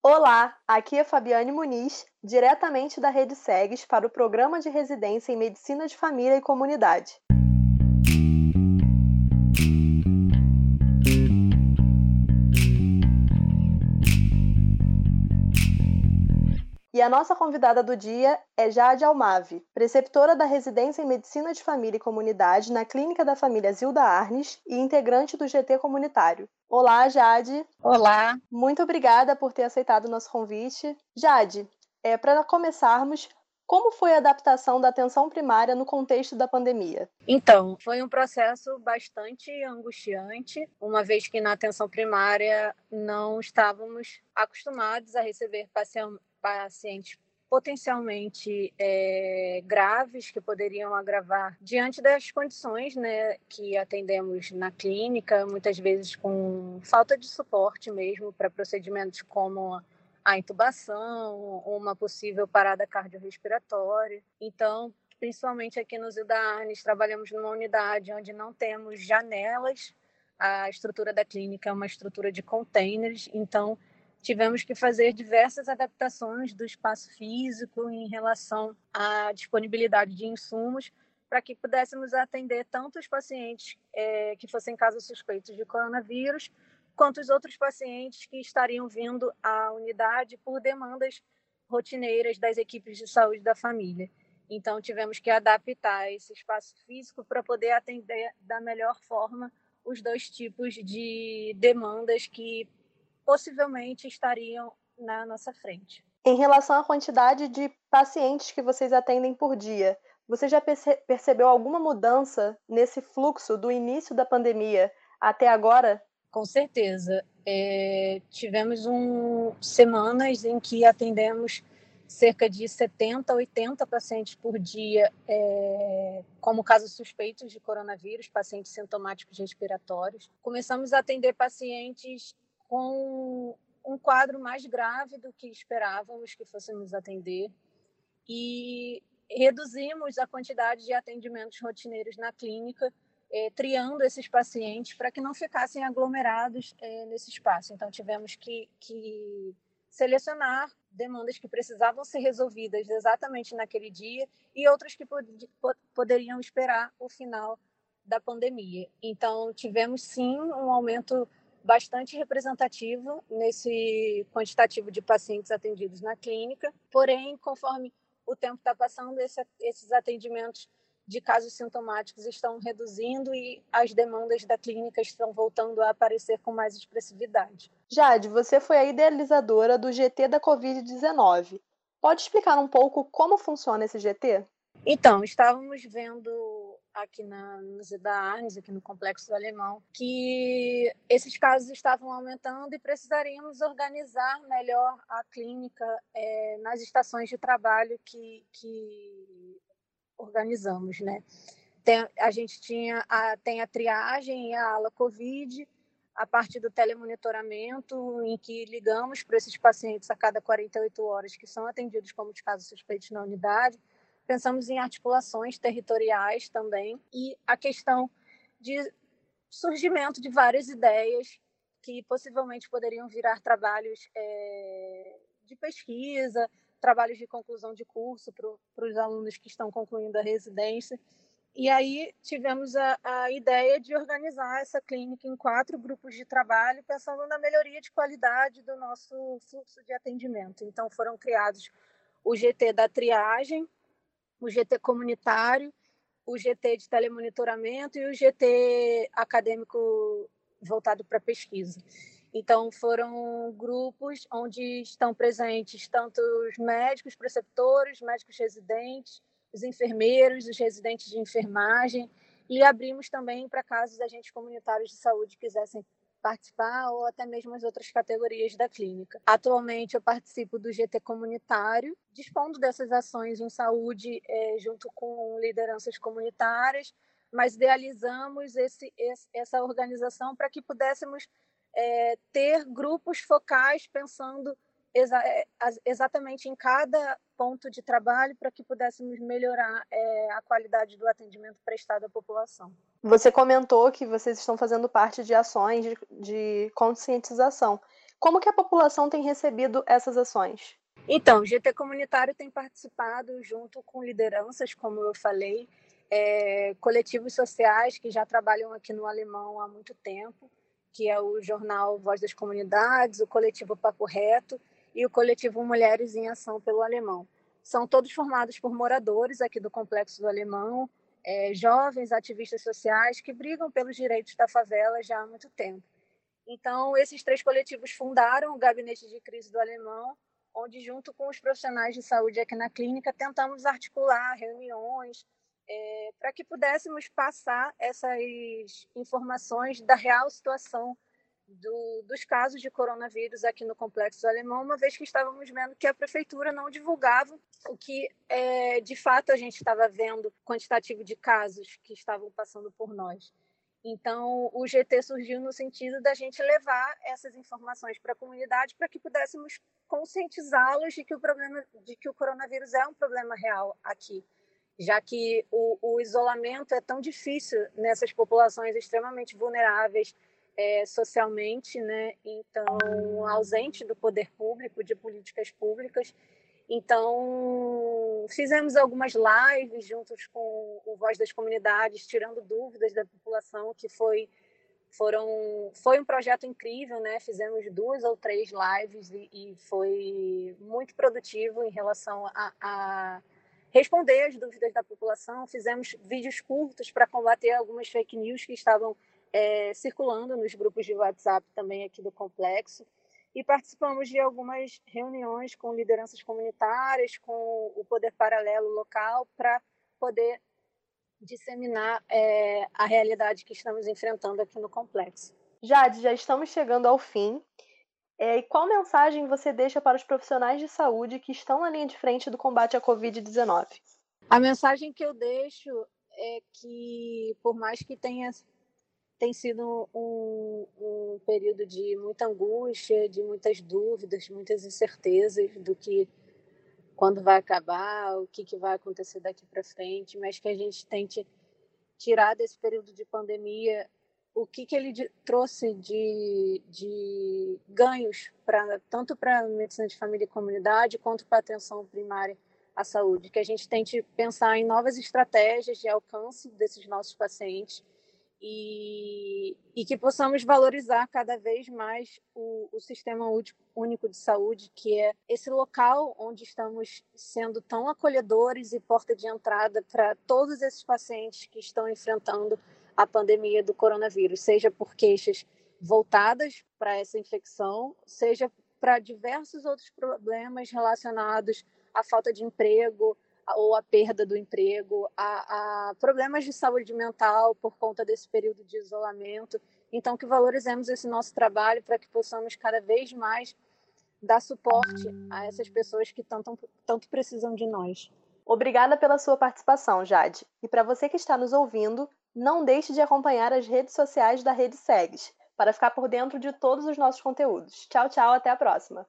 Olá, aqui é Fabiane Muniz, diretamente da Rede SEGS para o Programa de Residência em Medicina de Família e Comunidade. E a nossa convidada do dia é Jade Almave, preceptora da residência em Medicina de Família e Comunidade na Clínica da Família Zilda Arnes e integrante do GT Comunitário. Olá, Jade. Olá. Muito obrigada por ter aceitado o nosso convite. Jade, é, para começarmos, como foi a adaptação da atenção primária no contexto da pandemia? Então, foi um processo bastante angustiante, uma vez que na atenção primária não estávamos acostumados a receber pacientes potencialmente é, graves que poderiam agravar diante das condições né, que atendemos na clínica, muitas vezes com falta de suporte mesmo para procedimentos como a intubação, uma possível parada cardiorrespiratória. Então, principalmente aqui no Zilda Arnes, trabalhamos numa unidade onde não temos janelas, a estrutura da clínica é uma estrutura de containers, então tivemos que fazer diversas adaptações do espaço físico em relação à disponibilidade de insumos para que pudéssemos atender tanto os pacientes é, que fossem casos suspeitos de coronavírus, quanto os outros pacientes que estariam vindo à unidade por demandas rotineiras das equipes de saúde da família. Então, tivemos que adaptar esse espaço físico para poder atender da melhor forma os dois tipos de demandas que possivelmente estariam na nossa frente. Em relação à quantidade de pacientes que vocês atendem por dia, você já perce percebeu alguma mudança nesse fluxo do início da pandemia até agora? Com certeza. É, tivemos um, semanas em que atendemos cerca de 70, 80 pacientes por dia, é, como casos suspeitos de coronavírus, pacientes sintomáticos respiratórios. Começamos a atender pacientes com um quadro mais grave do que esperávamos que fôssemos atender e reduzimos a quantidade de atendimentos rotineiros na clínica, eh, triando esses pacientes para que não ficassem aglomerados eh, nesse espaço. Então, tivemos que, que selecionar demandas que precisavam ser resolvidas exatamente naquele dia e outras que pod poderiam esperar o final da pandemia. Então, tivemos sim um aumento bastante representativo nesse quantitativo de pacientes atendidos na clínica, porém, conforme o tempo está passando, esse, esses atendimentos de casos sintomáticos estão reduzindo e as demandas da clínica estão voltando a aparecer com mais expressividade. Jade, você foi a idealizadora do GT da Covid-19. Pode explicar um pouco como funciona esse GT? Então, estávamos vendo aqui na, no Zeda Arnes, aqui no Complexo do Alemão, que esses casos estavam aumentando e precisaríamos organizar melhor a clínica é, nas estações de trabalho que, que organizamos, né? Tem, a gente tinha a, tem a triagem e a ala COVID, a parte do telemonitoramento, em que ligamos para esses pacientes a cada 48 horas que são atendidos como de casos suspeitos na unidade, pensamos em articulações territoriais também e a questão de surgimento de várias ideias que possivelmente poderiam virar trabalhos é, de pesquisa, trabalhos de conclusão de curso para os alunos que estão concluindo a residência. E aí tivemos a, a, ideia de organizar essa clínica em quatro grupos de trabalho, pensando na melhoria de qualidade do nosso fluxo de atendimento. Então foram criados o GT da triagem, o GT comunitário, o GT de telemonitoramento e o GT acadêmico voltado para pesquisa. Então, foram grupos onde estão presentes tanto os médicos preceptores, médicos residentes, os enfermeiros, os residentes de enfermagem, e abrimos também para casos agentes comunitários de saúde quisessem participar ou até mesmo as outras categorias da clínica. Atualmente eu participo do GT comunitário, dispondo dessas ações em saúde é, junto com lideranças comunitárias, mas idealizamos esse, esse, essa organização para que pudéssemos é, ter grupos focais pensando exa é, exatamente em cada ponto de trabalho para que pudéssemos melhorar é, a qualidade do atendimento prestado à população. Você comentou que vocês estão fazendo parte de ações de, de conscientização. Como que a população tem recebido essas ações? Então, o GT Comunitário tem participado junto com lideranças, como eu falei, é, coletivos sociais que já trabalham aqui no Alemão há muito tempo, que é o jornal Voz das Comunidades, o coletivo Papo Reto e o coletivo Mulheres em Ação pelo Alemão. São todos formados por moradores aqui do Complexo do Alemão, é, jovens ativistas sociais que brigam pelos direitos da favela já há muito tempo. Então, esses três coletivos fundaram o Gabinete de Crise do Alemão, onde, junto com os profissionais de saúde aqui na clínica, tentamos articular reuniões é, para que pudéssemos passar essas informações da real situação do, dos casos de coronavírus aqui no Complexo Alemão, uma vez que estávamos vendo que a prefeitura não divulgava o que é, de fato a gente estava vendo quantitativo de casos que estavam passando por nós. Então, o GT surgiu no sentido da gente levar essas informações para a comunidade para que pudéssemos conscientizá-los de que o problema, de que o coronavírus é um problema real aqui, já que o, o isolamento é tão difícil nessas populações extremamente vulneráveis, é, socialmente, né? Então, ausente do poder público, de políticas públicas. Então, fizemos algumas lives juntos com o Voz das Comunidades, tirando dúvidas da população, que foi foram foi um projeto incrível, né? Fizemos duas ou três lives e, e foi muito produtivo em relação a, a responder as dúvidas da população. Fizemos vídeos curtos para combater algumas fake news que estavam é, circulando nos grupos de WhatsApp também aqui do complexo e participamos de algumas reuniões com lideranças comunitárias, com o poder paralelo local, para poder disseminar é, a realidade que estamos enfrentando aqui no complexo. Jade, já estamos chegando ao fim. É, e qual mensagem você deixa para os profissionais de saúde que estão na linha de frente do combate à Covid-19? A mensagem que eu deixo é que, por mais que tenha tem sido um, um período de muita angústia, de muitas dúvidas, muitas incertezas do que quando vai acabar, o que, que vai acontecer daqui para frente, mas que a gente tente tirar desse período de pandemia o que, que ele de, trouxe de, de ganhos tanto para a medicina de família e comunidade quanto para a atenção primária à saúde, que a gente tente pensar em novas estratégias de alcance desses nossos pacientes e, e que possamos valorizar cada vez mais o, o sistema único de saúde, que é esse local onde estamos sendo tão acolhedores e porta de entrada para todos esses pacientes que estão enfrentando a pandemia do coronavírus, seja por queixas voltadas para essa infecção, seja para diversos outros problemas relacionados à falta de emprego, ou a perda do emprego, a, a, problemas de saúde mental por conta desse período de isolamento. Então, que valorizemos esse nosso trabalho para que possamos cada vez mais dar suporte a essas pessoas que tanto, tanto precisam de nós. Obrigada pela sua participação, Jade. E para você que está nos ouvindo, não deixe de acompanhar as redes sociais da Rede Segs para ficar por dentro de todos os nossos conteúdos. Tchau, tchau, até a próxima!